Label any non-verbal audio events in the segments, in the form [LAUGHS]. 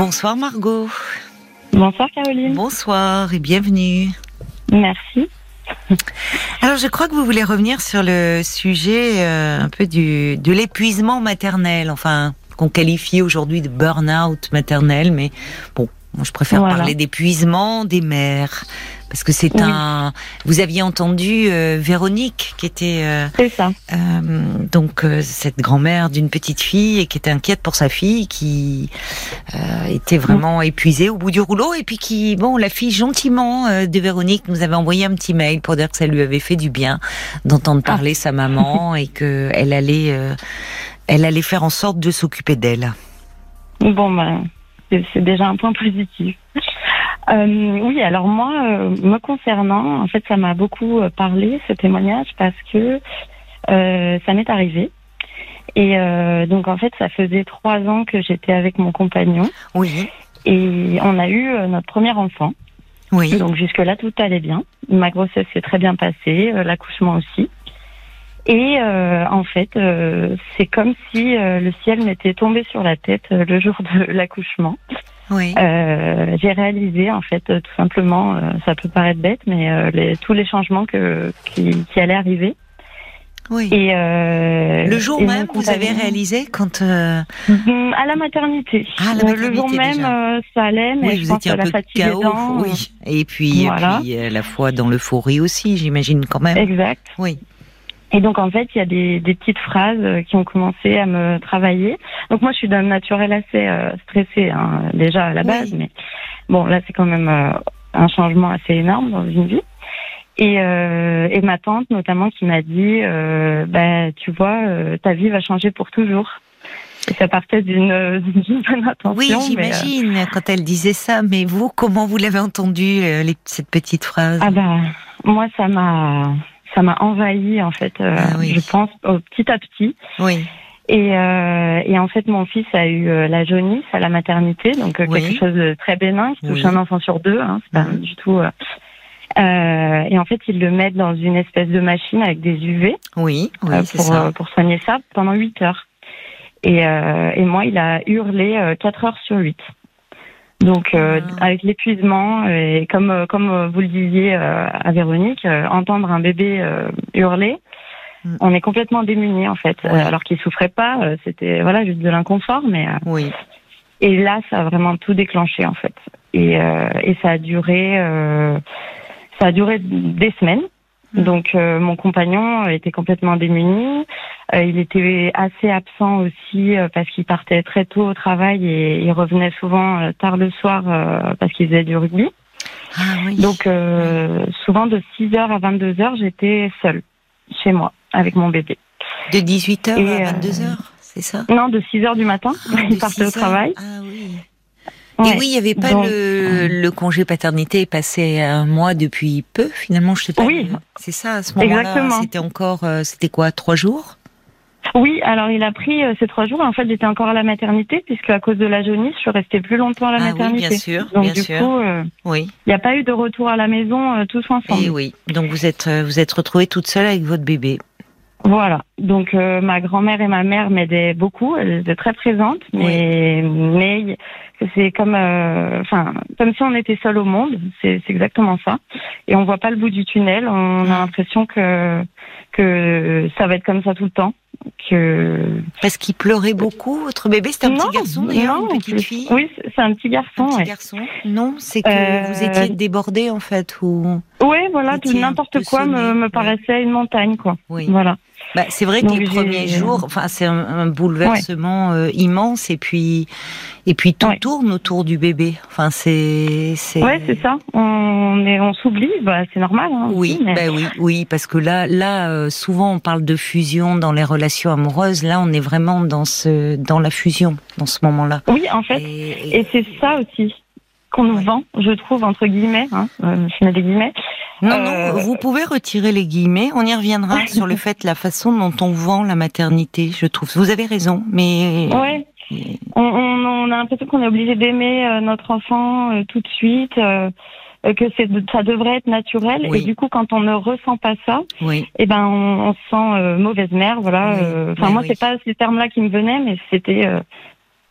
Bonsoir Margot. Bonsoir Caroline. Bonsoir et bienvenue. Merci. Alors je crois que vous voulez revenir sur le sujet euh, un peu du, de l'épuisement maternel, enfin qu'on qualifie aujourd'hui de burn-out maternel, mais bon, moi je préfère parler d'épuisement des mères parce que c'est un. Vous aviez entendu euh, Véronique qui était. Euh, c'est ça. Euh, donc cette grand-mère d'une petite fille et qui était inquiète pour sa fille, qui était vraiment épuisée au bout du rouleau et puis qui, bon, la fille gentiment de Véronique nous avait envoyé un petit mail pour dire que ça lui avait fait du bien d'entendre ah. parler sa maman [LAUGHS] et que elle allait, elle allait faire en sorte de s'occuper d'elle. Bon ben, c'est déjà un point positif. Euh, oui, alors moi, euh, me concernant, en fait, ça m'a beaucoup euh, parlé ce témoignage parce que ça m'est arrivé. Et donc en fait, ça faisait trois ans que j'étais avec mon compagnon. Oui. Et on a eu notre premier enfant. Oui. Donc jusque là, tout allait bien. Ma grossesse s'est très bien passée, l'accouchement aussi. Et en fait, c'est comme si le ciel m'était tombé sur la tête le [LAUGHS] jour de l'accouchement. Oui. Euh, j'ai réalisé en fait tout simplement, euh, ça peut paraître bête, mais euh, les, tous les changements que, qui, qui allaient arriver. Oui. Et euh, le jour même, vous avez réalisé quand euh... Mm, à la maternité. Ah, la maternité le jour même, euh, ça allait, mais oui, je vous pense étiez un peu la fatigue chaos, dedans, oui. Et puis, voilà. et puis la fois dans l'euphorie aussi, j'imagine quand même. Exact. Oui. Et donc en fait, il y a des, des, petites phrases euh, qui ont commencé à me travailler. Donc moi, je suis d'un naturel assez euh, stressé hein, déjà à la base, oui. mais bon, là c'est quand même euh, un changement assez énorme dans une vie. Et, euh, et ma tante notamment qui m'a dit, euh, bah tu vois, euh, ta vie va changer pour toujours. Et ça partait d'une [LAUGHS] bonne intention. Oui, j'imagine quand elle disait ça. Mais vous, comment vous l'avez entendu les, cette petite phrase? Ah bah moi, ça m'a ça m'a envahi en fait, euh, ah oui. je pense, au, petit à petit. Oui. Et, euh, et en fait, mon fils a eu euh, la jaunisse à la maternité, donc oui. quelque chose de très bénin qui touche oui. un enfant sur deux. Hein, c'est pas Mhm. du tout. Euh, et en fait, ils le mettent dans une espèce de machine avec des UV Oui, oui, euh, c'est pour ça. euh, pour soigner ça pendant 8 heures. Et, euh, et moi, il a hurlé euh, 4 heures sur 8. Donc euh, Ah. avec l'épuisement et comme euh, comme vous le disiez euh, à Véronique, euh, entendre un bébé euh, hurler, Mm. on est complètement démuni en fait. Ouais. Euh, alors qu'il souffrait pas, euh, c'était voilà juste de l'inconfort, mais euh, Oui. et là ça a vraiment tout déclenché en fait. Et euh, et ça a duré euh, ça a duré des semaines. Mm. Donc euh, mon compagnon était complètement démuni. Euh, il était assez absent aussi euh, parce qu'il partait très tôt au travail et il revenait souvent euh, tard le soir euh, parce qu'il faisait du rugby. Ah oui. Donc euh, souvent de 6h à 22h, j'étais seule chez moi avec mon bébé. de 18h et, à euh, 22h, c'est ça? Non, de 6h du matin, Ah, [LAUGHS] il partait au 6 heures. travail. Ah oui. Ouais. Et oui, il n'y avait pas Donc, le, le congé paternité passé un mois depuis peu, finalement, je sais pas. Oui. C'est ça, à ce moment-là. C'était encore, euh, c'était quoi, trois jours? Oui, alors il a pris euh, ces trois jours. En fait, j'étais encore à la maternité puisque à cause de la jaunisse, je suis restée plus longtemps à la Ah oui, maternité. bien sûr, Donc bien du sûr. coup, euh, Oui. il n'y a pas eu de retour à la maison euh, tous ensemble. Et oui. Donc vous êtes, euh, vous êtes retrouvée toute seule avec votre bébé. Voilà. Donc ma grand-mère et ma mère m'aidaient beaucoup, elles étaient très présentes, mais mais c'est comme euh, enfin comme si on était seul au monde, c'est exactement ça. Et on voit pas le bout du tunnel, on a l'impression que que ça va être comme ça tout le temps, que Parce qu'il pleurait beaucoup, votre bébé? C'était un Non, petit garçon d'ailleurs, non, une petite fille? Oui, c'est un petit garçon. Un petit ouais. garçon Non, c'est que Euh, vous étiez débordée en fait ou Oui, voilà, n'importe quoi me, me paraissait une montagne, quoi. Oui. Voilà. Bah, c'est vrai que Donc, les premiers jours, enfin, c'est un, un bouleversement euh, immense et puis et puis tout Ouais. tourne autour du bébé. Enfin, c'est c'est Ouais, c'est ça. On est, on s'oublie, bah, c'est normal. Hein, Oui, aussi, mais- bah oui, oui, parce que là, là, euh, souvent on parle de fusion dans les relations amoureuses. Là, on est vraiment dans ce, dans la fusion, dans ce moment-là. Oui, en fait. Et, Et c'est ça aussi qu'on nous vend, je trouve, entre guillemets. Hein, euh, je mets des guillemets. non, euh, non, vous pouvez retirer les guillemets. On y reviendra sur le fait, la façon dont on vend la maternité. Je trouve. Vous avez raison, mais Ouais. On, on, on a l'impression qu'on est obligé d'aimer euh, notre enfant euh, tout de suite, euh, euh, que c'est, ça devrait être naturel. Oui. Et du coup, quand on ne ressent pas ça, oui, eh ben, on, on se sent euh, mauvaise mère. Voilà. Oui. euh, Enfin, moi, c'est pas ces termes-là qui me venaient, mais c'était, euh,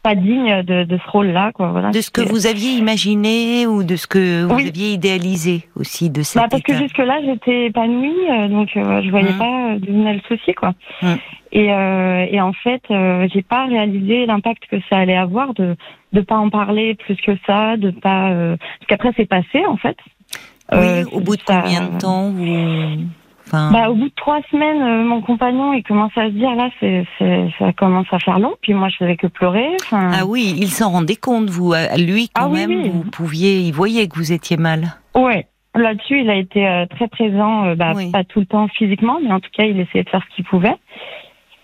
pas digne de, de ce rôle-là, quoi. Voilà. De ce que vous aviez imaginé ou de ce que vous Oui. aviez idéalisé aussi de cet Bah, parce que jusque-là, j'étais épanouie, euh, donc euh, je voyais Mhm. pas euh, d'où venait le souci, quoi. Mhm. Et, euh, et en fait, euh, j'ai pas réalisé l'impact que ça allait avoir de de pas en parler plus que ça, de pas parce qu'après c'est passé en fait. Oui, au bout de ça- combien de temps vous... enfin, Bah, au bout de trois semaines, euh, mon compagnon il commence à se dire là, c'est ça commence à faire long. Puis moi, je faisais que pleurer. Ah oui, il s'en rendait compte, vous, lui quand Ah oui, même, oui. vous pouviez, il voyait que vous étiez mal. Ouais. Là-dessus, il a été euh, très présent, euh, bah, Oui. pas tout le temps physiquement, mais en tout cas, il essayait de faire ce qu'il pouvait.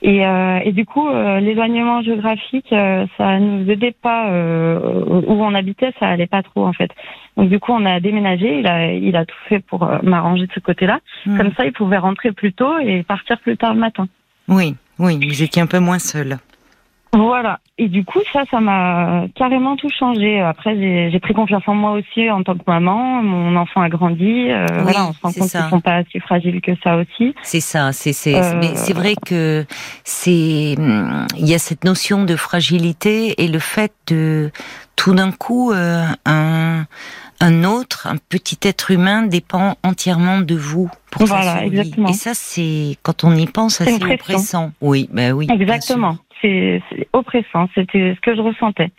Et, euh, et du coup, euh, l'éloignement géographique, euh, ça nous aidait pas. euh, où on habitait, ça allait pas trop en fait. Donc du coup, on a déménagé. Il a, il a tout fait pour m'arranger de ce côté-là. Hmm. Comme ça, il pouvait rentrer plus tôt et partir plus tard le matin. Oui, oui, vous étiez un peu moins seul. Voilà. Et du coup, ça, ça m'a carrément tout changé. Après, j'ai pris confiance en moi aussi en tant que maman. Mon enfant a grandi. euh, Oui, voilà, on se rend compte qu'ils sont pas si fragiles que ça aussi. C'est ça, c'est c'est Euh, mais c'est vrai que c'est hum, il y a cette notion de fragilité et le fait de tout d'un coup euh, un un autre, un petit être humain dépend entièrement de vous pour sa Voilà, survie. exactement. Et ça c'est quand on y pense C'est assez oppressant. Oui, ben oui. Exactement. C'est oppressant. C'était ce que je ressentais.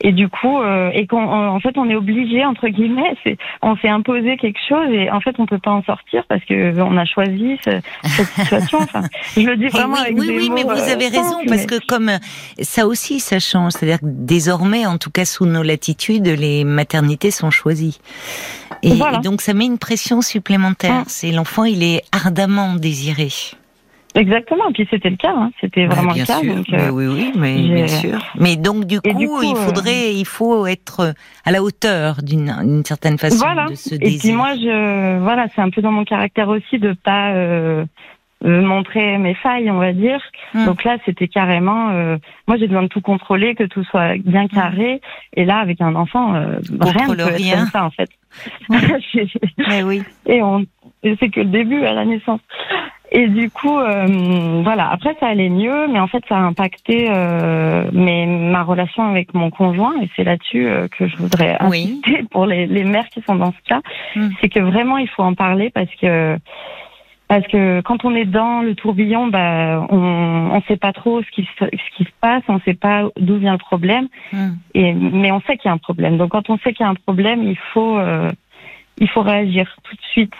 Et du coup, euh, et qu'on, en fait, on est obligé entre guillemets. C'est, on s'est imposé quelque chose et en fait, on peut pas en sortir parce que on a choisi ce- cette [LAUGHS] situation. Enfin, je le dis vraiment oui, avec oui, des oui, mais vous euh, avez raison simples, parce mais- que comme euh, ça aussi ça change, c'est-à-dire que désormais, en tout cas sous nos latitudes, les maternités sont choisies. Et, Voilà. et donc ça met une pression supplémentaire. Mm. C'est l'enfant, il est ardemment désiré. Exactement. Et puis c'était le cas. Hein. C'était Bah, vraiment bien le cas. sûr, donc, mais euh, oui, oui, mais bien sûr. Mais donc du coup, Et du coup, il euh, faudrait, il faut être à la hauteur d'une certaine façon voilà. de ce Et désir. puis moi, je, voilà, c'est un peu dans mon caractère aussi de pas euh, euh, montrer mes failles, on va dire. Hmm. Donc là, c'était carrément. euh, moi, j'ai besoin de tout contrôler, que tout soit bien carré. Et là, avec un enfant, euh, rien ne peut être rien. comme ça, en fait. [LAUGHS] Mais oui. et on, et c'est que le début à la naissance. Et du coup, euh, voilà. Après, ça allait mieux, mais en fait, ça a impacté euh, mes, ma relation avec mon conjoint. Et c'est là-dessus euh, que je voudrais Oui. insister pour les, les mères qui sont dans ce cas. Mm. C'est que vraiment, il faut en parler parce que parce que quand on est dans le tourbillon, bah, on on sait pas trop ce qui se, ce qui se passe, on sait pas d'où vient le problème. Hmm. Et mais on sait qu'il y a un problème. Donc quand on sait qu'il y a un problème, il faut euh, il faut réagir tout de suite.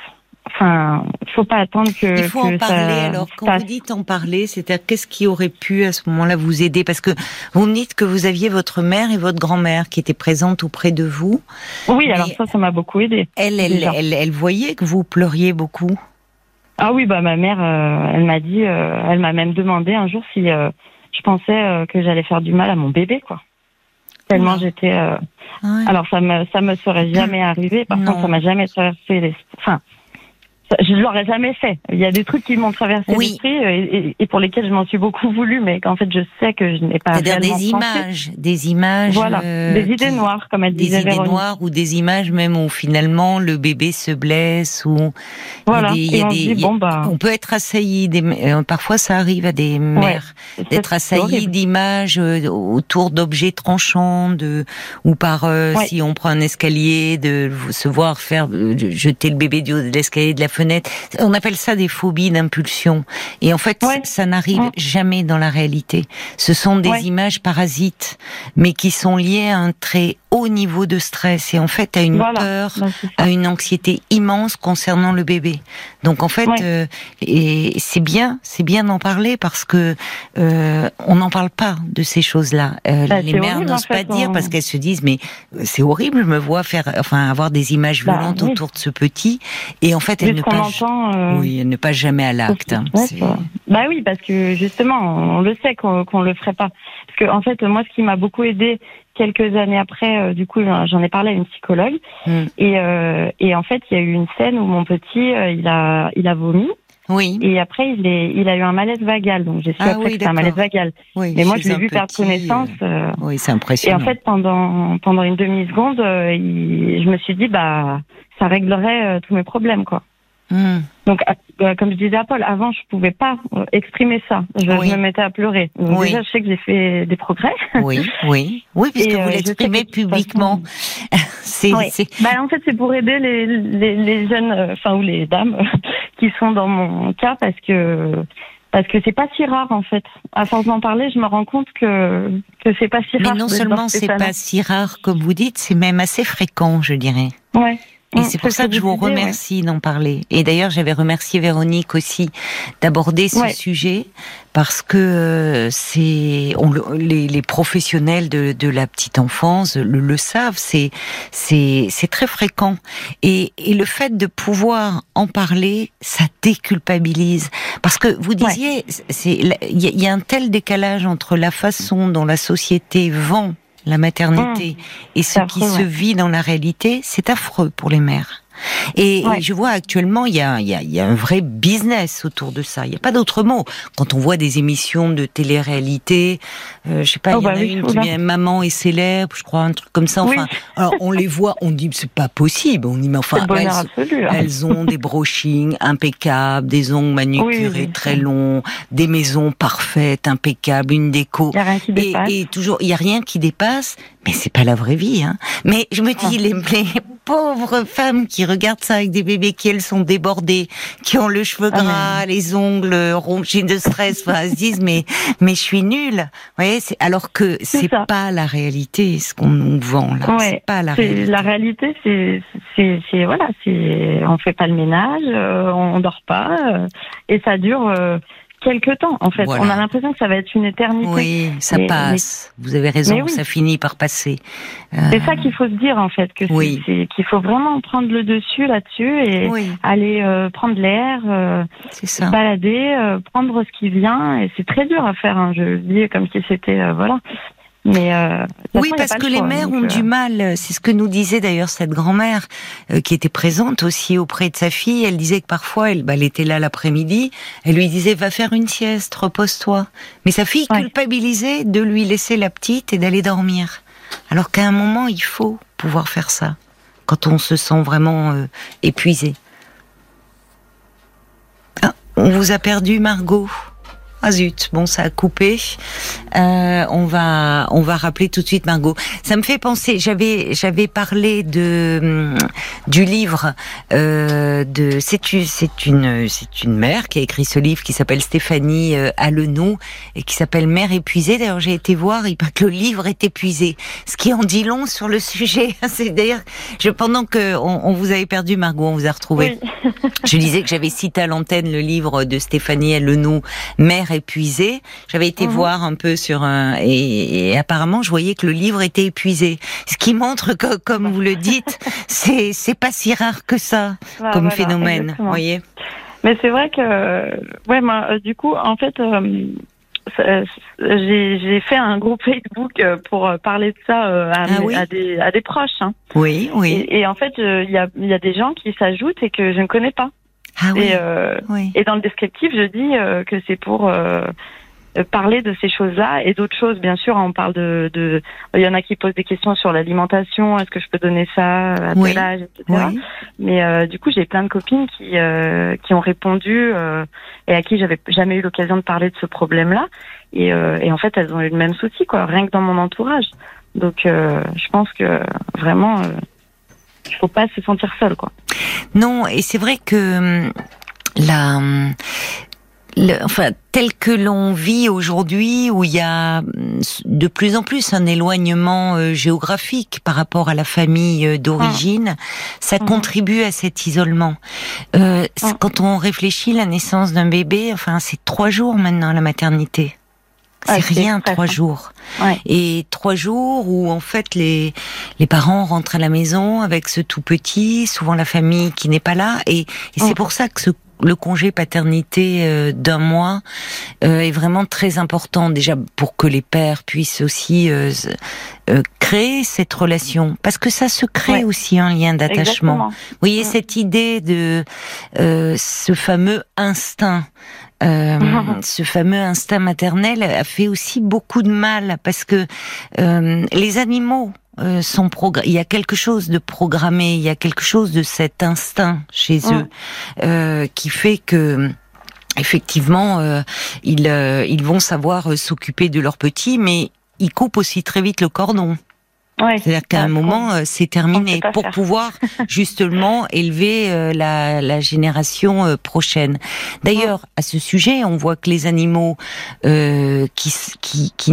Enfin, il faut pas attendre que Il faut que en parler. ça Alors, quand passe. vous dites en parler, c'est-à-dire qu'est-ce qui aurait pu à ce moment-là vous aider? Parce que vous me dites que vous aviez votre mère et votre grand-mère qui étaient présentes auprès de vous. Oui, alors ça, ça m'a beaucoup aidé. Elle, elle, elle, elle voyait que vous pleuriez beaucoup? Ah oui, bah ma mère, euh, elle m'a dit, euh, elle m'a même demandé un jour si euh, je pensais que j'allais faire du mal à mon bébé, quoi. Tellement j'étais. Ouais. Alors ça me ça me serait [CLEARS THROAT] jamais arrivé. Par Non. contre, ça m'a jamais traversé les. Enfin, je l'aurais jamais fait. Il y a des trucs qui m'ont traversé Oui. l'esprit euh, et, pour lesquels je m'en suis beaucoup voulu, mais qu'en fait je sais que je n'ai pas C'est-à-dire des pensé. images, des images. Voilà, euh, des idées qui- noires, comme elle Des disait idées Véronique. noires ou des images même où finalement le bébé se blesse ou Voilà. il y a des- il y a des- dit bon bah. on peut être assailli. Des, euh, parfois ça arrive à des mères d'être assailli d'images autour d'objets tranchants, de ou par euh, Ouais. si on prend un escalier, de se voir faire jeter le bébé du haut de l'escalier de la fenêtre. On appelle ça des phobies d'impulsion. Et en fait, Ouais. ça n'arrive Ouais. jamais dans la réalité. Ce sont des Ouais. images parasites, mais qui sont liées à un très haut niveau de stress et en fait à une Voilà. peur à une anxiété immense concernant le bébé. Donc en fait, Ouais. euh, et c'est bien, c'est bien d'en parler parce que euh, on n'en parle pas de ces choses-là. Euh, Bah, les mères n'osent en pas fait, dire on- parce qu'elles se disent mais c'est horrible, je me vois faire, enfin avoir des images Bah, violentes oui. autour de ce petit et en fait elles ne passent, euh, oui, elles ne passent jamais à l'acte. hein. Bah oui, parce que justement, on le sait qu'on qu'on le ferait pas. Parce que en fait, moi, ce qui m'a beaucoup aidé quelques années après, euh, du coup, j'en ai parlé à une psychologue, Mm. et, euh, et en fait, il y a eu une scène où mon petit, euh, il a, il a vomi, Oui, et après, il est, il a eu un malaise vagal. Donc j'ai su Ah après oui, que c'était un malaise vagal. oui. Mais moi, je l'ai vu perdre petit, connaissance. euh, Oui, c'est et impressionnant. en fait, pendant pendant une demi seconde, je me suis dit, bah, ça réglerait euh, tous mes problèmes, quoi. Hmm. Donc, euh, comme je disais à Paul, avant, je pouvais pas euh, exprimer ça. Je, me mettais à pleurer. Donc, déjà, je sais que j'ai fait des progrès. [LAUGHS] Oui, oui, oui, puisque vous l'exprimez publiquement. [LAUGHS] c'est, bah, en fait, c'est pour aider les, les, les jeunes, enfin, ou les dames [LAUGHS] qui sont dans mon cas, parce que parce que c'est pas si rare en fait. À force d'en parler, je me rends compte que que c'est pas si rare. Mais non seulement c'est pas si rare comme vous dites, c'est même assez fréquent, je dirais. Ouais. Et c'est pour ça que je vous remercie d'en parler. Et d'ailleurs, j'avais remercié Véronique aussi d'aborder ce sujet parce que euh, c'est les, les, professionnels de, de, la petite enfance le, le savent. C'est c'est c'est très fréquent. Et, et le fait de pouvoir en parler, ça déculpabilise. Parce que vous disiez, c'est il y a un tel décalage entre la façon dont la société vend la maternité, mmh. et ce qui se vit dans la réalité, c'est affreux pour les mères. Et, je vois actuellement, il y, a, il, y a, un vrai business autour de ça. Il n'y a pas d'autre mot. Quand on voit des émissions de télé-réalité, euh, je sais pas, oh, il y en bah a une qui vient Maman est célèbre, je crois, un truc comme ça. Enfin, alors on les voit, on dit c'est pas possible. On dit mais enfin, elles, hein. elles, ont des brochings impeccables, des ongles manucurés très longs, des maisons parfaites, impeccables, une déco. et, et, toujours, il y a rien qui dépasse. Mais c'est pas la vraie vie, hein. Mais je me dis, les, les, pauvres femmes qui regardent ça avec des bébés qui, elles, sont débordées, qui ont le cheveu ah, gras, les ongles ronchés de stress, enfin, elles se disent, mais, mais je suis nulle. Vous voyez, alors que c'est pas la réalité, ce qu'on nous vend, là. c'est pas la réalité. La réalité, c'est, c'est, voilà, c'est, on fait pas le ménage, euh, on dort pas, euh, et ça dure, euh, quelque temps, en fait. On a l'impression que ça va être une éternité. Oui, ça passe. Vous avez raison, ça finit par passer. C'est ça qu'il faut se dire, en fait, que c'est qu'il faut vraiment prendre le dessus là-dessus et aller euh, prendre l'air, euh, se balader, euh, prendre ce qui vient. Et c'est très dur à faire. Hein. Je le dis comme si c'était voilà. Mais euh, oui, parce que les mères ont du euh, mal. C'est ce que nous disait d'ailleurs cette grand-mère euh, qui était présente aussi auprès de sa fille. Elle disait que parfois, elle, bah, elle était là l'après-midi. Elle lui disait va faire une sieste, repose-toi. Mais sa fille culpabilisait de lui laisser la petite et d'aller dormir. Alors qu'à un moment, il faut pouvoir faire ça quand on se sent vraiment épuisé. Ah, on vous a perdu, Margot. Ah zut, bon ça a coupé. Euh, on va on va rappeler tout de suite Margot. Ça me fait penser. J'avais j'avais parlé de hum, du livre euh, de c'est c'est une c'est une mère qui a écrit ce livre qui s'appelle Stéphanie euh, Allenou et qui s'appelle Mère épuisée. D'ailleurs j'ai été voir il paraît que le livre est épuisé, ce qui en dit long sur le [LAUGHS] sujet. C'est d'ailleurs je pendant que on, vous avait perdu Margot, on vous a retrouvé. je disais que j'avais cité à l'antenne le livre de Stéphanie Allenou, Mère épuisé. J'avais été mhm. voir un peu sur un et, apparemment je voyais que le livre était épuisé. Ce qui montre que, comme vous le dites, [LAUGHS] c'est c'est pas si rare que ça bah, comme phénomène. Vous voyez. Mais c'est vrai que ouais, moi, euh, du coup, en fait. Euh, j'ai fait un groupe Facebook euh, pour parler de ça à, ah à, des, à des proches. Hein. Oui, oui. Et, en fait, il y a, y a des gens qui s'ajoutent et que je ne connais pas. Ah et, euh, et dans le descriptif, je dis euh, que c'est pour euh, parler de ces choses-là et d'autres choses. Bien sûr, on parle de, de, il y en a qui posent des questions sur l'alimentation. Est-ce que je peux donner ça à tel âge, etc. Mais euh, du coup, j'ai plein de copines qui euh, qui ont répondu euh, et à qui j'avais jamais eu l'occasion de parler de ce problème-là. Et, et en fait, elles ont eu le même souci, quoi, rien que dans mon entourage. Donc, je pense que vraiment il faut pas se sentir seul, quoi. Non, et c'est vrai que hum, la hum, enfin, tel que l'on vit aujourd'hui, où il y a hum, de plus en plus un éloignement euh, géographique par rapport à la famille euh, d'origine, ça mmh. contribue à cet isolement. Euh, Quand on réfléchit, la naissance d'un bébé, enfin, c'est trois jours maintenant la maternité. C'est rien, trois jours. Et trois jours où en fait les les parents rentrent à la maison avec ce tout petit, souvent la famille qui n'est pas là, et, c'est pour ça que ce le congé paternité euh, d'un mois euh, est vraiment très important. Déjà pour que les pères puissent aussi euh, créer cette relation. Parce que ça se crée aussi un lien d'attachement. Vous voyez cette idée de ce fameux instinct euh, [LAUGHS] ce fameux instinct maternel a fait aussi beaucoup de mal parce que euh, les animaux euh, sont il y a quelque chose de programmé, il y a quelque chose de cet instinct chez eux euh, qui fait que effectivement euh, ils ils vont savoir s'occuper de leurs petits, mais ils coupent aussi très vite le cordon. C'est-à-dire qu'à un moment, euh, c'est terminé pour pouvoir [LAUGHS] justement élever euh, la, la, génération euh, prochaine. D'ailleurs, à ce sujet, on voit que les animaux euh, qui, qui, qui,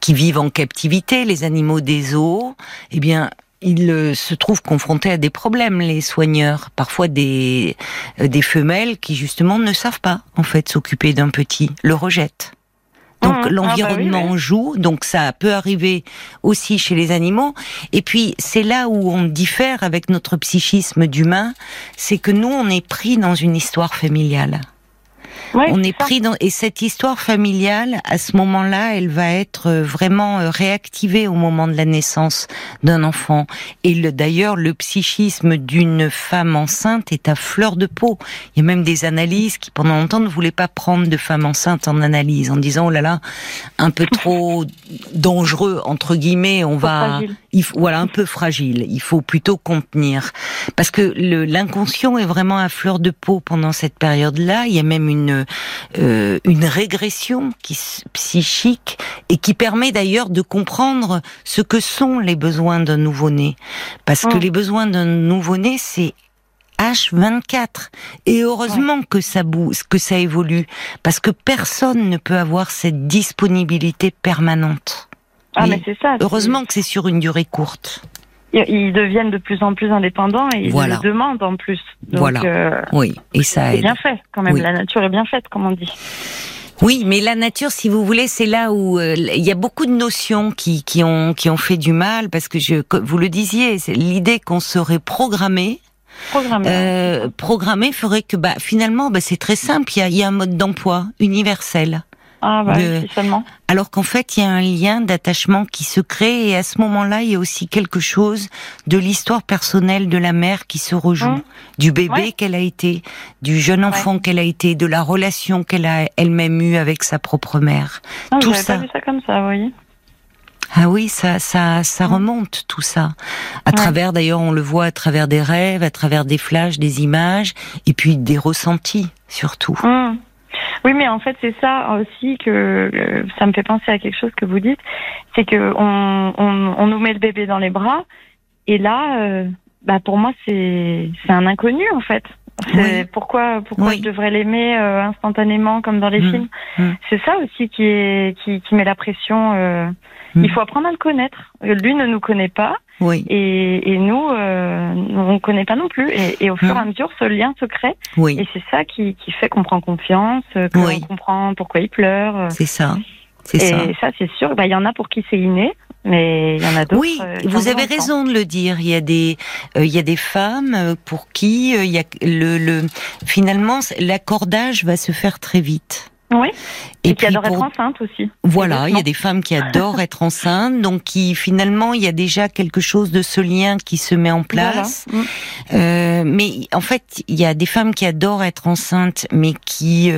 qui, vivent en captivité, les animaux des zoos, eh bien, ils se trouvent confrontés à des problèmes, les soigneurs. Parfois des, des femelles qui justement ne savent pas en fait s'occuper d'un petit, le rejettent. Donc mmh. l'environnement ah bah joue, donc ça peut arriver aussi chez les animaux. Et puis c'est là où on diffère avec notre psychisme d'humain, c'est que nous on est pris dans une histoire familiale on est pris dans et cette histoire familiale à ce moment-là, elle va être euh, vraiment euh, réactivée au moment de la naissance d'un enfant. Et d'ailleurs, le psychisme d'une femme enceinte est à fleur de peau. Il y a même des analyses qui pendant longtemps ne voulaient pas prendre de femmes enceintes en analyse en disant oh là là, un peu trop [LAUGHS] dangereux entre guillemets, on va il voilà un peu fragile, il faut plutôt contenir. Parce que l'inconscient est vraiment à fleur de peau pendant cette période-là, il y a même une euh, une régression qui, psychique et qui permet d'ailleurs de comprendre ce que sont les besoins d'un nouveau-né. Parce que mm. les besoins d'un nouveau-né, c'est H24. Et heureusement que ça bouge, que ça évolue, parce que personne ne peut avoir cette disponibilité permanente. Ah, mais c'est ça. Heureusement que c'est sur une durée courte ils deviennent de plus en plus indépendants et ils le demandent en plus. Donc, voilà. Euh, oui, et ça C'est bien fait quand même. La nature est bien faite, comme on dit. Oui, mais la nature, si vous voulez, c'est là où euh, il y a beaucoup de notions qui, qui, ont, qui ont fait du mal, parce que je, vous le disiez, l'idée qu'on serait programmé. Programmé. Euh, programmé ferait que bah, finalement, bah, c'est très simple, il y a, y a un mode d'emploi universel. Ah bah, seulement. Alors qu'en fait, il y a un lien d'attachement qui se crée et à ce moment-là, il y a aussi quelque chose de l'histoire personnelle de la mère qui se rejoue, hum. du bébé qu'elle a été, du jeune enfant qu'elle a été, de la relation qu'elle a elle-même eue avec sa propre mère. Non, tout ça. Pas vu ça comme ça, vous voyez. Ah oui, ça, ça, ça hum. remonte tout ça. À travers, d'ailleurs, on le voit à travers des rêves, à travers des flashs, des images, et puis des ressentis surtout. Hum. Oui, mais en fait, c'est ça aussi que ça me fait penser à quelque chose que vous dites, c'est que on, on, on, nous met le bébé dans les bras, et là, euh, bah pour moi, c'est c'est un inconnu en fait. C'est pourquoi pourquoi je devrais l'aimer euh, instantanément comme dans les mmh. films. Mmh. C'est ça aussi qui est qui, qui met la pression. Mmh. Il faut apprendre à le connaître. Lui ne nous connaît pas. Oui. Et, et nous, euh, on ne connaît pas non plus. Et, et au fur et à mesure, ce lien se crée. Oui. Et c'est ça qui, qui fait qu'on prend confiance, qu'on comprend pourquoi il pleure. C'est ça. Et ça, ça c'est sûr. Bah, il y en a pour qui c'est inné, mais il y en a d'autres. Oui, euh, vous avez raison de le dire. Il y a des, euh, il y a des femmes pour qui il y a le, le finalement l'accordage va se faire très vite. Oui. Et, qui adorent être enceinte aussi. Voilà, il y a des femmes qui adorent être enceintes, donc qui finalement il y a déjà quelque chose de ce lien qui se met en place. Mm. Euh, mais en fait, il y a des femmes qui adorent être enceintes, mais qui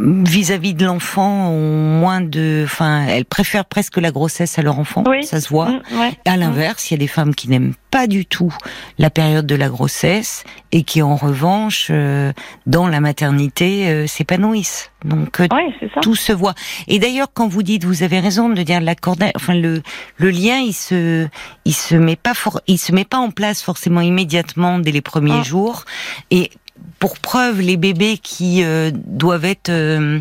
vis-à-vis de l'enfant ont moins de, enfin, elles préfèrent presque la grossesse à leur enfant, ça se voit. Mm, à l'inverse, il y a des femmes qui n'aiment pas du tout la période de la grossesse et qui, en revanche, euh, dans la maternité, euh, s'épanouissent. Donc euh, tout se voit. Et d'ailleurs, quand vous dites, vous avez raison de dire l'accord, enfin le le lien, il se il se met pas for, il se met pas en place forcément immédiatement dès les premiers ah. jours. Et pour preuve, les bébés qui euh, doivent être euh,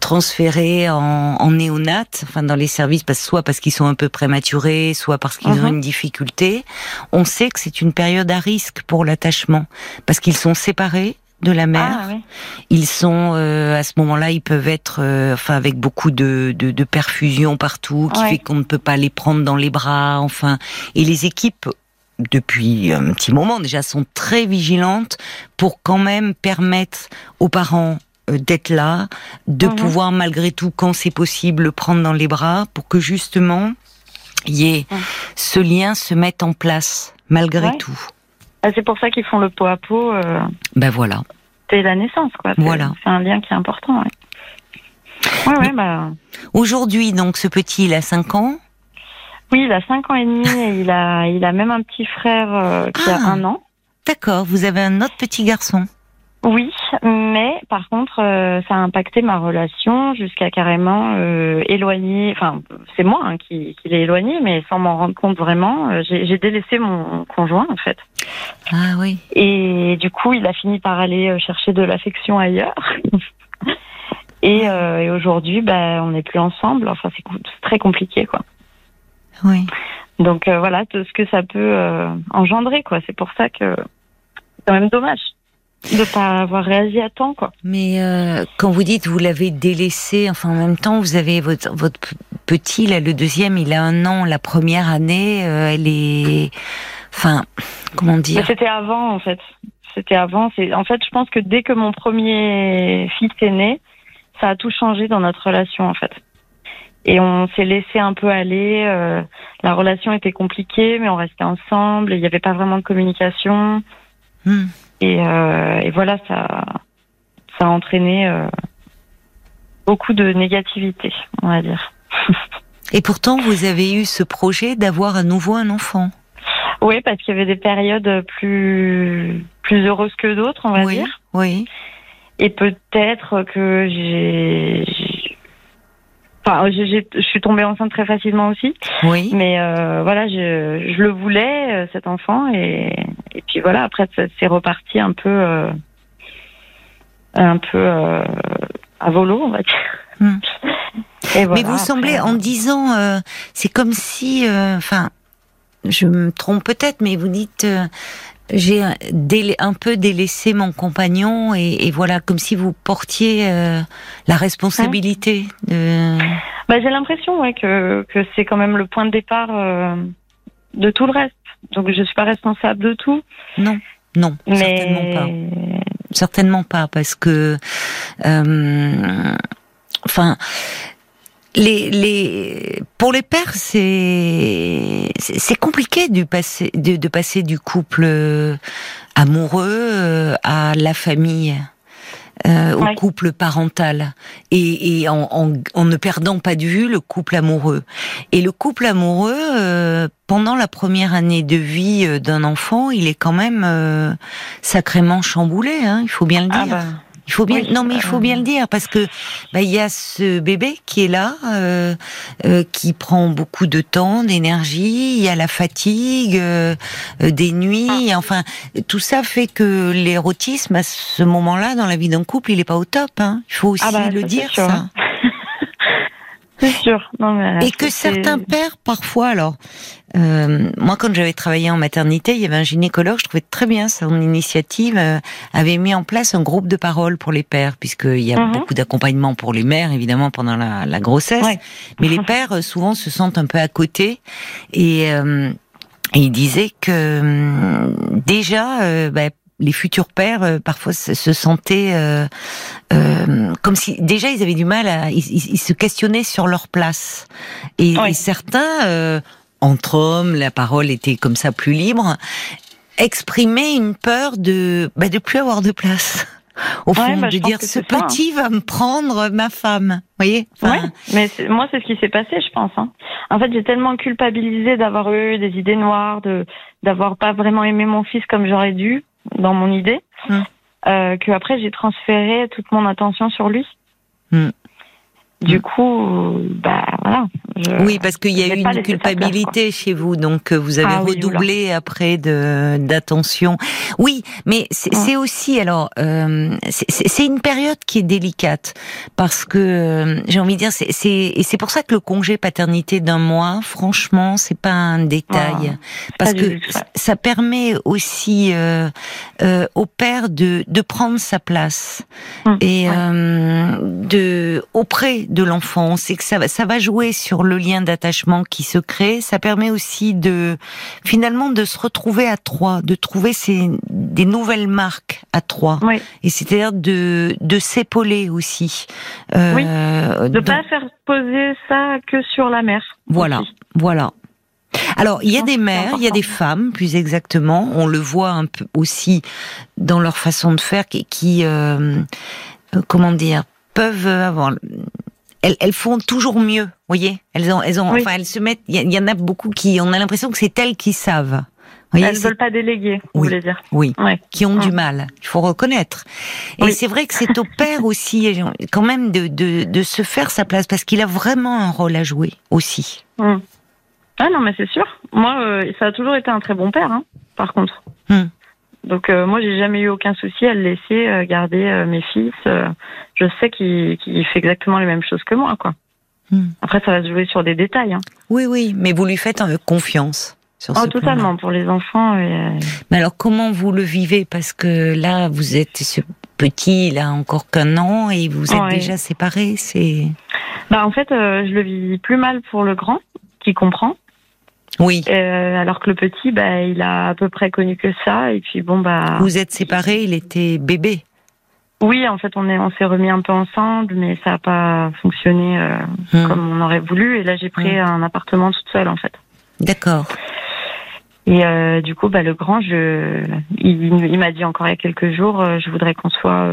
transférés en, en néonat, enfin dans les services, parce, soit parce qu'ils sont un peu prématurés, soit parce qu'ils ont mhm. une difficulté, on sait que c'est une période à risque pour l'attachement, parce qu'ils sont séparés de la mère. Ah, ils sont euh, à ce moment-là, ils peuvent être, enfin, avec beaucoup de, de, de perfusion partout, qui fait qu'on ne peut pas les prendre dans les bras. Enfin, et les équipes depuis un petit moment déjà, sont très vigilantes pour quand même permettre aux parents euh, d'être là, de mhm. pouvoir malgré tout, quand c'est possible, le prendre dans les bras pour que justement, y ait mhm. ce lien se mette en place malgré tout. Ah, c'est pour ça qu'ils font le pot à pot. Euh, ben voilà. C'est la naissance, quoi. Voilà. C'est un lien qui est important. Ouais. Ouais, bah... Aujourd'hui, donc, ce petit, il a 5 ans. Oui, il a 5 ans et demi et il a, il a même un petit frère euh, qui a Ah. un an. D'accord, vous avez un autre petit garçon. Oui, mais par contre, euh, ça a impacté ma relation jusqu'à carrément euh, éloigner. Enfin, c'est moi hein, qui, qui l'ai éloigné, mais sans m'en rendre compte vraiment. J'ai délaissé mon conjoint en fait. Ah oui. Et du coup, il a fini par aller chercher de l'affection ailleurs. [LAUGHS] et et aujourd'hui, bah, on n'est plus ensemble. Enfin, c'est très compliqué, quoi. Oui. Donc euh, voilà, tout ce que ça peut euh, engendrer, quoi. C'est pour ça que c'est quand même dommage de pas avoir réagi à temps, quoi. Mais euh, quand vous dites vous l'avez délaissé, enfin en même temps vous avez votre, votre petit là, le deuxième, il a un an. La première année, euh, elle est, enfin comment dire? C'était avant, en fait. C'était avant. C'est en fait, je pense que dès que mon premier fils est né, ça a tout changé dans notre relation, en fait. Et on s'est laissé un peu aller. euh, la relation était compliquée, mais on restait ensemble. Il n'y avait pas vraiment de communication. Hmm. Et, euh, et voilà, ça, ça a entraîné euh, beaucoup de négativité, on va dire. Et pourtant vous avez eu ce projet d'avoir à nouveau un enfant. Oui, parce qu'il y avait des périodes plus plus heureuses que d'autres, on va oui. dire. Oui. Et peut-être que j'ai- enfin, je suis tombée enceinte très facilement aussi. Oui. Mais euh, voilà, je, je le voulais euh, cet enfant et, et puis voilà. Après, c'est reparti un peu, euh, un peu euh, à volo, on va dire. Hmm. Et voilà, Mais vous après, semblez, en disant, euh, c'est comme si, euh, enfin, je me trompe peut-être, mais vous dites, euh, j'ai un, peu délaissé mon compagnon et, et voilà, comme si vous portiez euh, la responsabilité de. Bah, j'ai l'impression ouais, que, que c'est quand même le point de départ euh, de tout le reste. Donc je suis pas responsable de tout, Non, non, certainement pas. mais Certainement pas, parce que, euh, enfin, les, les, pour les pères, c'est, c'est compliqué du passer, de, de passer du couple euh, amoureux euh, à la famille. euh, au couple parental et, et en, en, en ne perdant pas de vue le couple amoureux. Et le couple amoureux, euh, pendant la première année de vie euh, d'un enfant, il est quand même euh, sacrément chamboulé, hein, il faut bien le dire. ah bah, Il faut bien, Oui, non mais il faut euh, bien le dire parce que bah, il y a ce bébé qui est là, euh, euh, qui prend beaucoup de temps, d'énergie. Il y a la fatigue, euh, euh, des nuits. Ah. Enfin, tout ça fait que l'érotisme à ce moment-là dans la vie d'un couple, il est pas au top. Hein. Il faut aussi Ah bah, le dire ça. C'est sûr. Non, mais Et que certains pères, parfois, alors, euh, moi, quand j'avais travaillé en maternité, il y avait un gynécologue, je trouvais très bien son initiative, euh, avait mis en place un groupe de parole pour les pères, puisqu'il y a Mhm. beaucoup d'accompagnement pour les mères, évidemment, pendant la, la grossesse. Ouais. Mais les pères, euh, souvent, se sentent un peu à côté. Et, euh, et il disait que déjà, euh, bah, les futurs pères euh, parfois se, se sentaient euh, euh, comme si déjà ils avaient du mal à ils, ils- ils se questionnaient sur leur place et, Oui. et certains euh, entre hommes la parole était comme ça plus libre exprimaient une peur de bah, de plus avoir de place au fond Ouais, bah, de dire ce ça, hein. petit va me prendre ma femme vous voyez? Enfin, Ouais, mais c'est- moi, c'est ce qui s'est passé, je pense. hein. En fait, j'ai tellement culpabilisé d'avoir eu des idées noires, de d'avoir pas vraiment aimé mon fils comme j'aurais dû dans mon idée, Hmm. euh, que après j'ai transféré toute mon attention sur lui. Hmm. Du coup, bah voilà. je- Oui, parce qu'il y a eu une place, culpabilité chez vous, donc euh, vous avez Ah oui, redoublé après de d'attention. Oui, mais c'est aussi alors euh, c'est- une période qui est délicate parce que euh, j'ai envie de dire c'est c'est et c'est pour ça que le congé paternité d'un mois, franchement, c'est pas un détail Ah, parce que ouais. ça permet aussi euh, euh, au père de de prendre sa place Hmm, et ouais. euh, de auprès de l'enfant. C'est que ça va, ça va jouer sur le lien d'attachement qui se crée. Ça permet aussi de finalement de se retrouver à trois, de trouver ces, des nouvelles marques à trois. Oui, Et c'est-à-dire de de s'épauler aussi. Euh, de donc, pas faire poser ça que sur la mère. voilà, aussi. voilà. Alors, il y a des mères, il y a des femmes, plus exactement. On le voit un peu aussi dans leur façon de faire, qui, qui, euh, euh, comment dire, peuvent avoir elles, elles font toujours mieux, voyez. Elles ont, elles ont, Oui. enfin, elles se mettent. Il y, y en a beaucoup qui, on a l'impression que c'est elles qui savent. Voyez, Elles c'est- veulent pas déléguer, vous Oui. voulez dire. oui, Ouais. qui ont du mal. Il faut reconnaître. Et Oui. c'est vrai que c'est au [LAUGHS] père aussi, quand même, de, de, de se faire sa place, parce qu'il a vraiment un rôle à jouer aussi. Mm. Ah non, mais c'est sûr. Moi, euh, ça a toujours été un très bon père, hein, par contre. Hmm. Donc euh, moi, j'ai jamais eu aucun souci à le laisser euh, garder euh, mes fils. euh, je sais qu'il fait exactement les mêmes choses que moi, quoi. Hmm. Après, ça va se jouer sur des détails. Hein. Oui, oui, mais vous lui faites confiance. Sur Oh, ce totalement. Pour les enfants, Mais alors, comment vous le vivez? Parce que là, vous êtes ce petit, il a encore qu'un an, et vous êtes déjà séparés. C'est bah en fait, je le vis plus mal pour le grand, qui comprend. Oui. Euh, alors que le petit, bah, il a à peu près connu que ça. Et puis bon, bah. Vous êtes séparés, il était bébé. Oui, en fait, on est, on s'est remis un peu ensemble, mais ça n'a pas fonctionné euh, Hmm. comme on aurait voulu. Et là, j'ai pris Hmm. un appartement toute seule, en fait. D'accord. Et euh, du coup, bah, le grand, je, il, il m'a dit encore il y a quelques jours, je voudrais qu'on soit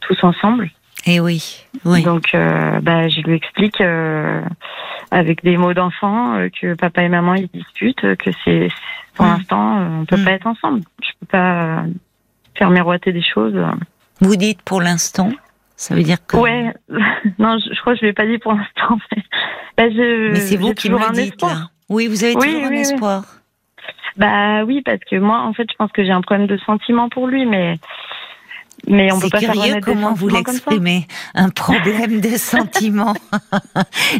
tous ensemble. Eh oui, oui. Donc, euh, bah, je lui explique euh, avec des mots d'enfant euh, que papa et maman ils discutent, euh, que c'est pour Hmm. l'instant on peut Hmm. pas être ensemble. Je peux pas faire miroiter des choses. Vous dites pour l'instant, ça veut dire que. Ouais, [LAUGHS] non, je, je crois que je lui ai pas dit pour l'instant. [LAUGHS] Mais, bah, je, Mais c'est vous qui me dites espoir. là. Oui, vous avez Oui, toujours un oui, espoir. Bah oui, parce que moi, en fait, je pense que j'ai un problème de sentiment pour lui, mais mais on peut pas faire curieux des comment vous l'exprimez. Un problème de [LAUGHS] sentiment.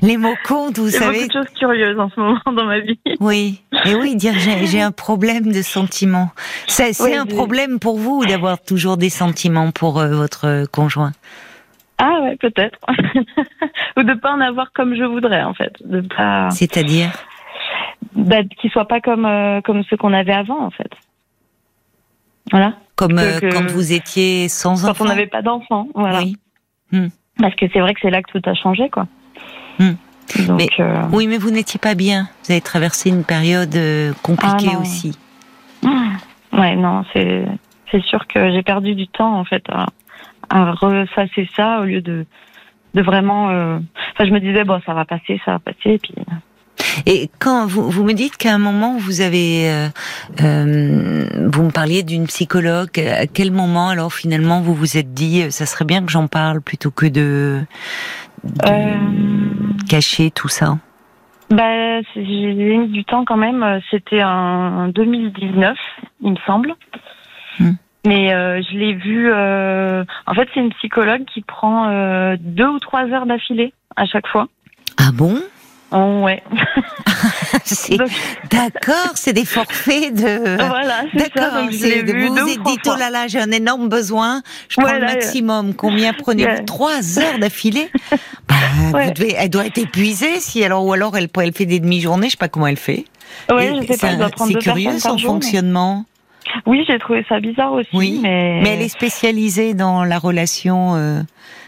Les mots comptent, vous Il y a savez. beaucoup de choses curieuses en ce moment dans ma vie. Oui, et oui, dire j'ai un problème de sentiments. C'est Oui, un problème pour vous d'avoir toujours des sentiments pour euh, votre conjoint? Ah ouais, peut-être. [LAUGHS] Ou de pas en avoir comme je voudrais, en fait. De pas, C'est-à-dire? Bah, qu'il soit pas comme euh, comme ceux qu'on avait avant, en fait. Voilà. comme Que- euh, que- quand vous étiez sans Quand enfant. on n'avait pas d'enfants, voilà. Oui. Parce que c'est vrai que c'est là que tout a changé, quoi. Hmm. Donc, Mais- euh, Oui, mais vous n'étiez pas bien. Vous avez traversé une période euh, compliquée Ah aussi. Ouais, non, c'est c'est sûr que j'ai perdu du temps en fait à, à ça au lieu de de vraiment. euh, Enfin, je me disais bon, ça va passer, ça va passer, et puis. Et quand vous, vous me dites qu'à un moment vous avez, euh, euh, vous me parliez d'une psychologue, à quel moment alors finalement vous vous êtes dit, euh, ça serait bien que j'en parle plutôt que de, de Euh, cacher tout ça? Bah, j'ai mis du temps quand même. C'était en 2019, il me semble. Hmm. Mais euh, je l'ai vu. euh, En fait, c'est une psychologue qui prend euh, deux ou trois heures d'affilée à chaque fois. Ah bon? Oh, ouais. [LAUGHS] D'accord, c'est des forfaits de. [LAUGHS] voilà, c'est ça. Donc, je de- vu vous vous ou êtes dit, oh là là, j'ai un énorme besoin, je prends Ouais, le là, maximum. Combien prenez-vous. [LAUGHS] Trois heures d'affilée bah, Ouais. Elle doit être épuisée, si alors, ou alors elle, elle fait des demi-journées, je sais pas comment elle fait. Je sais c'est pas, elle doit un- prendre C'est deux curieux son jour, mais- fonctionnement. Oui, j'ai trouvé ça bizarre aussi. Oui, mais... Mais elle est spécialisée dans la relation euh,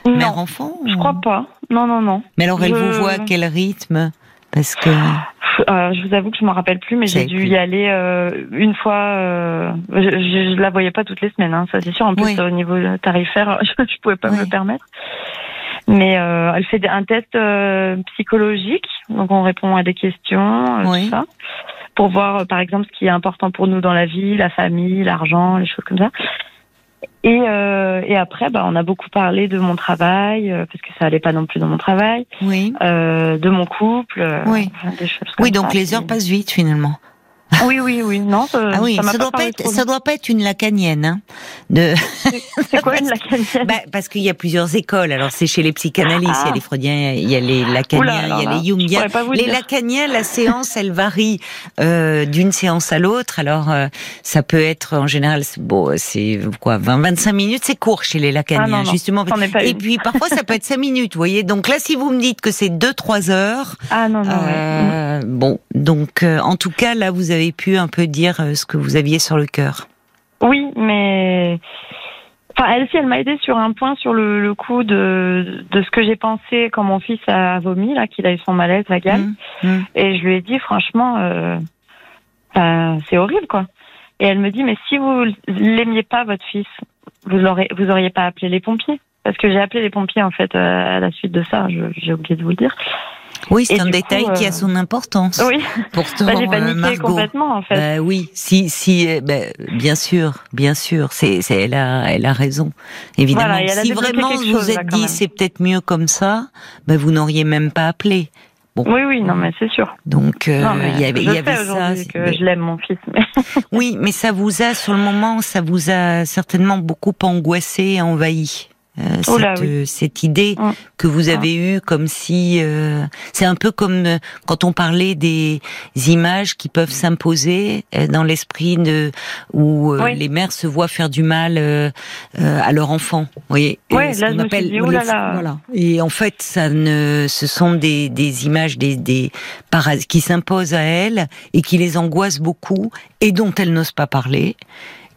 mère-enfant je crois pas. Non, non, non. Mais alors elle Je- vous voit à quel rythme? Parce que. Euh, je vous avoue que je m'en rappelle plus, mais j'ai dû y aller euh, une fois. euh, je, je la voyais pas toutes les semaines, hein, ça c'est sûr. En plus, Oui. au niveau tarifaire, [LAUGHS] je, je pouvais pas me le permettre. Mais elle fait un test psychologique, donc on répond à des questions, Oui. tout ça, pour voir, par exemple, ce qui est important pour nous dans la vie, la famille, l'argent, les choses comme ça. Et, euh, et après, bah, on a beaucoup parlé de mon travail, euh, parce que ça allait pas non plus dans mon travail, Oui. euh, de mon couple, euh, Oui. enfin, des choses comme Oui, donc ça les heures passent vite finalement. [LAUGHS] Oui, oui, oui. Non, ça, Ah oui, ça ça, m'a doit pas être, trop ça doit pas être une lacanienne, hein. De, C'est quoi une [LAUGHS] lacanienne? bah, parce qu'il y a plusieurs écoles. Alors c'est chez les psychanalystes, il y a Ah. les freudiens, il y a les lacaniens, il y a là, les jungiens. Les dire. lacaniens, la séance, elle varie euh, d'une séance à l'autre. Alors euh, ça peut être en général, c'est- bon, c'est quoi, 20-25 minutes, c'est court chez les lacaniens, Ah non, non, justement. Et puis parfois ça peut être 5 minutes, vous voyez. Donc là, si vous me dites que c'est 2-3 heures, Ah non, non, ouais. euh, bon, donc en tout cas là, vous avez pu un peu dire euh, ce que vous aviez sur le cœur? Oui, mais. Enfin, elle, si, elle m'a aidé sur un point, sur le, le coup de, de ce que j'ai pensé quand mon fils a vomi, là, qu'il a eu son malaise vagal. Hum, hum. Et je lui ai dit, franchement, euh, ben, c'est horrible, quoi. Et elle me dit, mais si vous l'aimiez pas, votre fils, vous l'aurez, vous auriez pas appelé les pompiers? parce que j'ai appelé les pompiers en fait à la suite de ça. J'ai oublié de vous le dire. Oui, c'est un détail qui a son importance. Oui. Pourtant, bah, j'ai paniqué complètement en fait. Bah, oui, si, si, bah, bien sûr, bien sûr, c'est, elle a, elle a raison, évidemment. si vraiment vous vous êtes dit c'est peut-être mieux comme ça, bah, vous n'auriez même pas appelé. Oui, oui, non, mais c'est sûr. Donc, il y avait, il y avait ça. Que je l'aime, mon fils. oui, mais ça vous a, sur le moment, ça vous a certainement beaucoup angoissé et envahi. Euh, oh cette, euh, cette, idée mm. que vous avez mm. eue comme si euh, c'est un peu comme quand on parlait des images qui peuvent s'imposer dans l'esprit de où les mères se voient faire du mal à leur enfant. Vous voyez, ouais, là, appelle dit, oh là là. voilà. Et en fait, ça ne, ce sont des, des images des, des qui s'imposent à elles et qui les angoissent beaucoup et dont elles n'osent pas parler.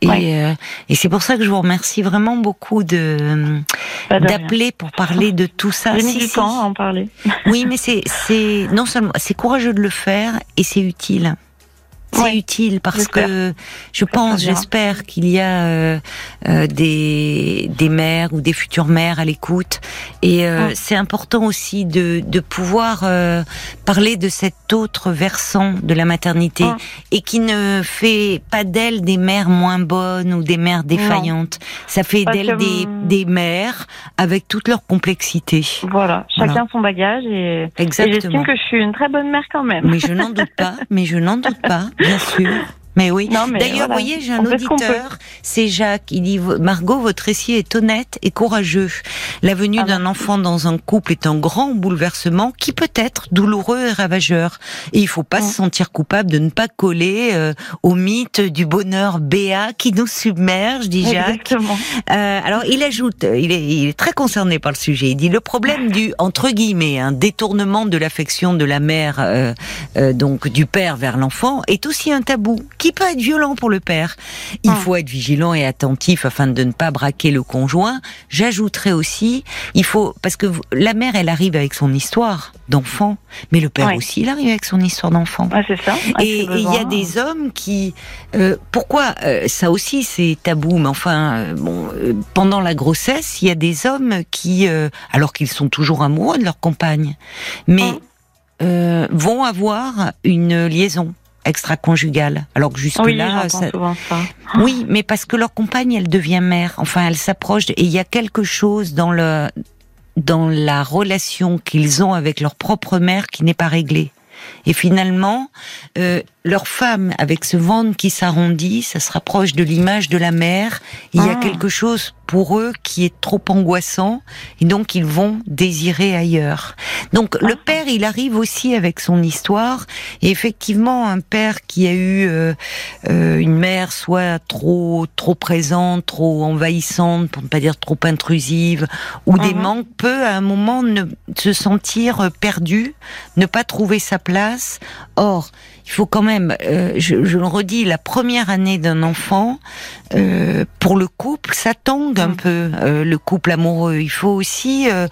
Et, euh, et c'est pour ça que je vous remercie vraiment beaucoup de d'appeler pour parler de tout ça. J'ai mis du temps à en parler. Oui, mais c'est c'est non seulement c'est courageux de le faire et c'est utile. C'est utile parce que je pense, j'espère qu'il y a euh, euh, des, des mères ou des futures mères à l'écoute. Et euh, c'est important aussi de, de pouvoir parler de cet autre versant de la maternité et qui ne fait pas d'elles des mères moins bonnes ou des mères défaillantes. Ça fait d'elles des, hum, des mères avec toute leur complexité. Voilà, chacun son bagage et, Exactement. et j'estime que je suis une très bonne mère quand même. Mais je n'en doute pas, mais je n'en doute pas. [LAUGHS] Bien sûr. Mais oui. D'ailleurs, vous voyez, j'ai un auditeur, c'est Jacques. Il dit Margot, votre récit est honnête et courageux. La venue ah d'un enfant dans un couple est un grand bouleversement qui peut être douloureux et ravageur. Et il faut pas se sentir coupable de ne pas coller euh, au mythe du bonheur béat qui nous submerge, dit Jacques. Euh, alors, il ajoute, il est, il est, très concerné par le sujet. Il dit le problème du entre guillemets un détournement de l'affection de la mère, euh, euh donc du père vers l'enfant, est aussi un tabou qui peut être violent pour le père. Il ah. faut être vigilant et attentif afin de ne pas braquer le conjoint. J'ajouterais aussi, il faut parce que la mère, elle arrive avec son histoire d'enfant, mais le père aussi, il arrive avec son histoire d'enfant. c'est ça. Et il y a des hommes qui, euh, pourquoi euh, ça aussi c'est tabou, mais enfin, euh, bon, pendant la grossesse, il y a des hommes qui, alors qu'ils sont toujours amoureux de leur compagne, mais ah. vont avoir une liaison extra-conjugale. Alors que jusque-là, oui, oui, mais parce que leur compagne, elle devient mère. Enfin, elle s'approche et il y a quelque chose dans le dans la relation qu'ils ont avec leur propre mère qui n'est pas réglée. Et finalement, euh, leur femme, avec ce ventre qui s'arrondit, ça se rapproche de l'image de la mère. Il y a ah. quelque chose pour eux qui est trop angoissant, et donc ils vont désirer ailleurs. Donc le ah. père, il arrive aussi avec son histoire, et effectivement, un père qui a eu euh, euh, une mère soit trop trop présente, trop envahissante, pour ne pas dire trop intrusive, ou des mhm. manques, peut à un moment ne, se sentir perdu, ne pas trouver sa place. Or, il faut quand même, euh, je, je, le redis, la première année d'un enfant, euh, pour le couple, ça tangue un mm. peu, euh, le couple amoureux. Il faut aussi euh,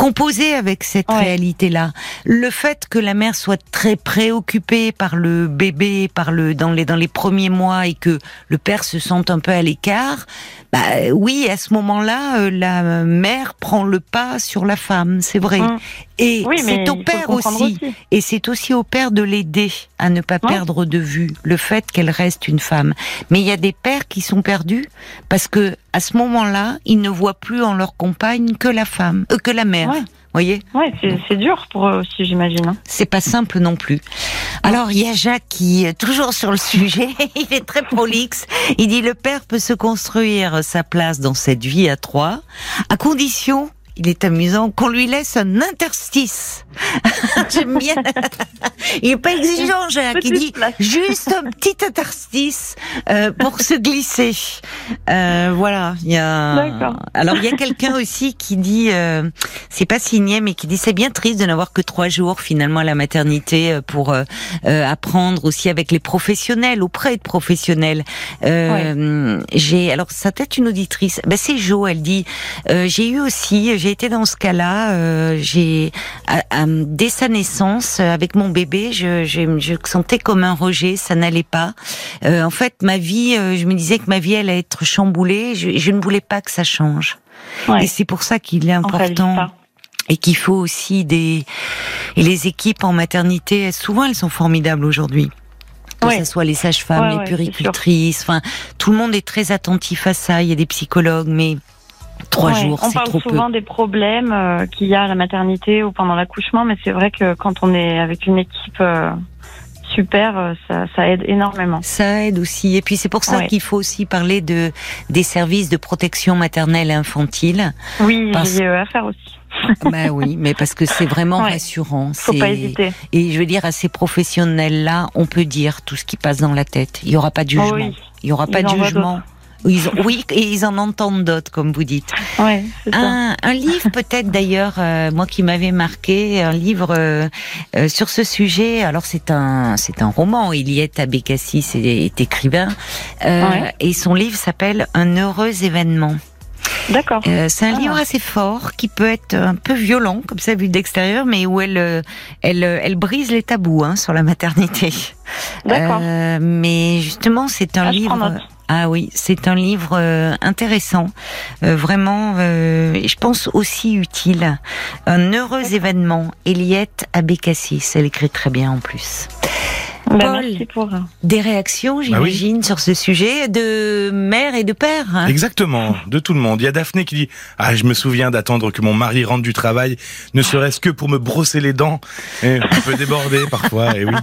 composer avec cette réalité-là. Le fait que la mère soit très préoccupée par le bébé, par le dans les dans les premiers mois et que le père se sente un peu à l'écart, bah oui, à ce moment-là, euh, la mère prend le pas sur la femme, c'est vrai. Mmh. Et c'est au père aussi. Et c'est aussi au père de l'aider à ne pas perdre de vue le fait qu'elle reste une femme. Mais il y a des pères qui sont perdus parce que à ce moment-là, ils ne voient plus en leur compagne que la femme, euh, que la mère. Ouais. Voyez Ouais, c'est dur pour eux aussi, j'imagine. Hein. C'est pas simple non plus. Alors, il y a Jacques qui, est toujours sur le sujet, [LAUGHS] il est très prolixe. Il dit le père peut se construire sa place dans cette vie à trois, à condition il est amusant qu'on lui laisse un interstice. [LAUGHS] J'aime bien. il est pas exigeant, Jacques. Il dit juste un petit interstice euh, pour se glisser. Euh, voilà. Il y a. Alors il y a quelqu'un aussi qui dit, euh, c'est pas signé, mais qui dit c'est bien triste de n'avoir que trois jours finalement à la maternité euh, pour euh, euh, apprendre aussi avec les professionnels, auprès de professionnels. J'ai alors ça peut être une auditrice. Ben, c'est Jo. Elle dit j'ai eu aussi j'ai été dans ce cas-là. Euh, j'ai dès sa naissance, avec mon bébé, je, je, je sentais comme un rejet, ça n'allait pas. Euh, en fait, ma vie, euh, je me disais que ma vie allait être chamboulée. Je, je ne voulais pas que ça change. Et c'est pour ça qu'il est important et qu'il faut aussi des et les équipes en maternité souvent elles sont formidables aujourd'hui que ce soit les sages-femmes, les puricultrices, enfin tout le monde est très attentif à ça. Il y a des psychologues, mais trois jours. On parle souvent des problèmes euh, qu'il y a à la maternité ou pendant l'accouchement, mais c'est vrai que quand on est avec une équipe euh, super, euh, ça, ça, aide énormément. Ça aide aussi. Et puis c'est pour ça qu'il faut aussi parler de des services de protection maternelle et infantile. Oui, j'ai à faire aussi. bah oui, mais parce que c'est vraiment [LAUGHS] rassurant. Faut pas hésiter. Et je veux dire, à ces professionnels-là, on peut dire tout ce qui passe dans la tête. Il y aura pas de jugement. Il y aura pas de jugement. Oui, et ils en entendent d'autres, comme vous dites. Ouais, un, un, livre [LAUGHS] peut-être d'ailleurs, euh, moi qui m'avait marqué, un livre euh, euh, sur ce sujet. Alors c'est un c'est un roman. Iliette Abécassis est, écrivain et son livre s'appelle Un heureux événement. D'accord. Euh, c'est un livre ah. assez fort qui peut être un peu violent comme ça vu d'extérieur, mais où elle euh, elle euh, elle brise les tabous hein, sur la maternité. D'accord. mais justement, c'est un ah, livre. Ah oui, c'est un livre intéressant, vraiment, je pense aussi utile. Un heureux événement, Eliette Abécassis, elle écrit très bien en plus. Bah, Paul, pour... des réactions, bah j'imagine, sur ce sujet de mère et de père. Hein. Exactement, de tout le monde. Il y a Daphné qui dit Ah, je me souviens d'attendre que mon mari rentre du travail, ne serait-ce que pour me brosser les dents. Et on peut déborder parfois, et oui.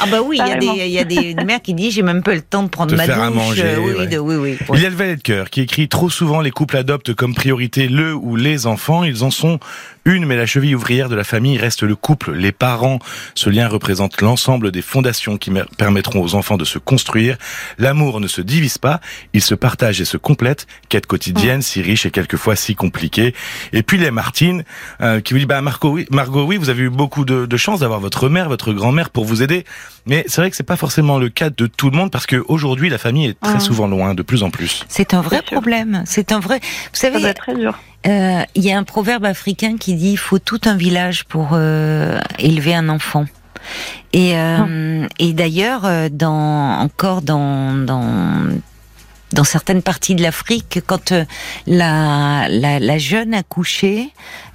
Ah bah oui, il y, a des, y a des mères qui disent J'ai même pas le temps de prendre ma faire douche. À manger, oui, oui, oui, Il y a le valet de cœur qui écrit Trop souvent, les couples adoptent comme priorité le ou les enfants. Ils en sont une, mais la cheville ouvrière de la famille reste le couple, les parents. Ce lien représente l'ensemble des fondations qui permettront aux enfants de se construire. L'amour ne se divise pas, il se partage et se complète. Quête quotidienne, si riche et quelquefois si compliquée. Et puis les Martine, euh, qui vous dit, bah Margot, oui, Margot, oui, vous avez eu beaucoup de, de chance d'avoir votre mère, votre grand-mère pour vous aider. Mais c'est vrai que c'est pas forcément le cas de tout le monde parce qu'aujourd'hui la famille est très souvent loin, de plus en plus. C'est un vrai problème. C'est un vrai. Vous savez. très dur. Euh, il y a un proverbe africain qui dit il faut tout un village pour euh, élever un enfant. Et, euh, ah. et d'ailleurs, dans encore dans, dans dans certaines parties de l'Afrique, quand euh, la, la, la, jeune a couché,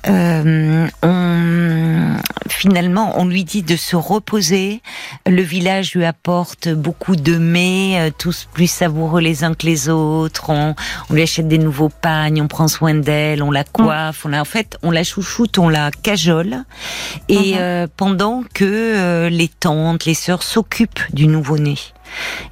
euh, on, finalement, on lui dit de se reposer. Le village lui apporte beaucoup de mets, euh, tous plus savoureux les uns que les autres. On, on lui achète des nouveaux pagnes, on prend soin d'elle, on la coiffe. On la, en fait, on la chouchoute, on la cajole. Et mhm. euh, pendant que les tantes, les sœurs s'occupent du nouveau-né.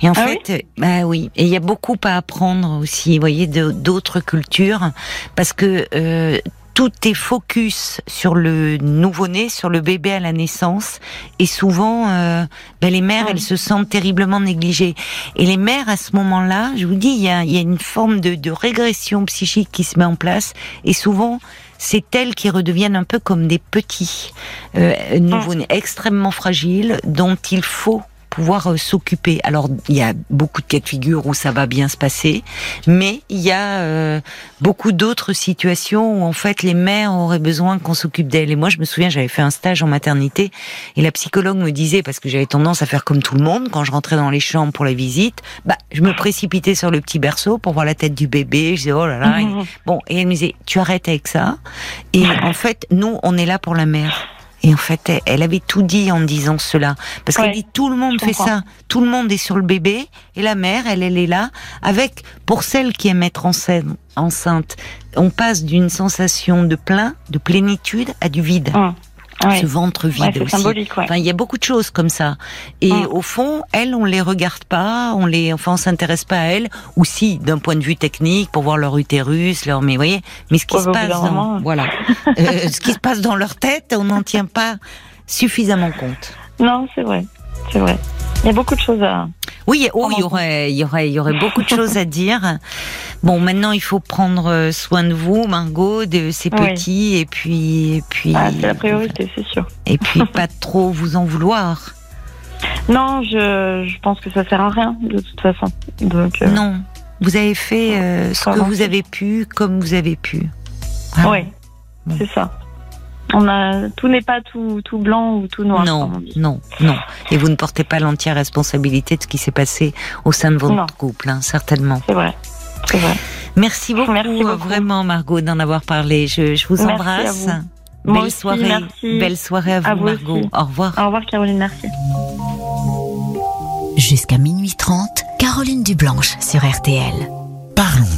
Et en ah fait, bah oui, et il y a beaucoup à apprendre aussi, vous voyez, d'autres cultures, parce que euh, tout est focus sur le nouveau-né, sur le bébé à la naissance, et souvent, euh, ben les mères, elles se sentent terriblement négligées. Et les mères, à ce moment-là, je vous dis, il y a, y a, une forme de, de, régression psychique qui se met en place, et souvent, c'est elles qui redeviennent un peu comme des petits euh, nouveau-nés, extrêmement fragiles, dont il faut pouvoir euh, s'occuper. Alors, il y a beaucoup de cas de figure où ça va bien se passer, mais il y a euh, beaucoup d'autres situations où en fait les mères auraient besoin qu'on s'occupe d'elles. Et moi, je me souviens, j'avais fait un stage en maternité et la psychologue me disait, parce que j'avais tendance à faire comme tout le monde, quand je rentrais dans les chambres pour la visite, bah, je me précipitais sur le petit berceau pour voir la tête du bébé. Je disais, oh là là. Mmh. Bon, et elle me disait, tu arrêtes avec ça. Et en fait, nous, on est là pour la mère. Et en fait, elle avait tout dit en disant cela. Parce qu'elle dit tout le monde fait ça. Tout le monde est sur le bébé. Et la mère, elle, elle est là. Avec, pour celle qui aime être enceinte, on passe d'une sensation de plein, de plénitude, à du vide. Ce ventre vide aussi. Enfin, il y a beaucoup de choses comme ça. Et mm. au fond, elles, on les regarde pas, on les, enfin, on s'intéresse pas à elles, ou si, d'un point de vue technique, pour voir leur utérus, leur, mais voyez, mais ce qui se passe, dans, voilà, [LAUGHS] euh, ce qui se passe dans leur tête, on n'en tient pas suffisamment compte. Non, c'est vrai, c'est vrai. Il y a beaucoup de choses à. Oui, oh, il y aurait, il y aurait, il y aurait beaucoup de [LAUGHS] choses à dire. Bon, maintenant, il faut prendre soin de vous, Margot, de ces petits, et puis, et puis. Ah, c'est la priorité, c'est sûr. Et puis, [LAUGHS] pas trop vous en vouloir. Non, je, je pense que ça sert à rien, de toute façon. Donc. Euh, non, vous avez fait euh, ce que vous avez pu, comme vous avez pu. oui. C'est ça. On a, tout n'est pas tout, tout blanc ou tout noir. Non, comme on dit. non, non. Et vous ne portez pas l'entière responsabilité de ce qui s'est passé au sein de votre Non. couple, hein, certainement. C'est vrai. C'est vrai. Merci beaucoup, Merci beaucoup. vraiment, Margot, d'en avoir parlé. Je, je vous Merci à embrasse. vous. Moi Belle aussi, soirée. merci. Belle soirée à vous, À vous Margot. aussi. Au revoir. Au revoir Caroline, merci. Jusqu'à minuit 30, Caroline Dublanche sur RTL. Parlons-nous.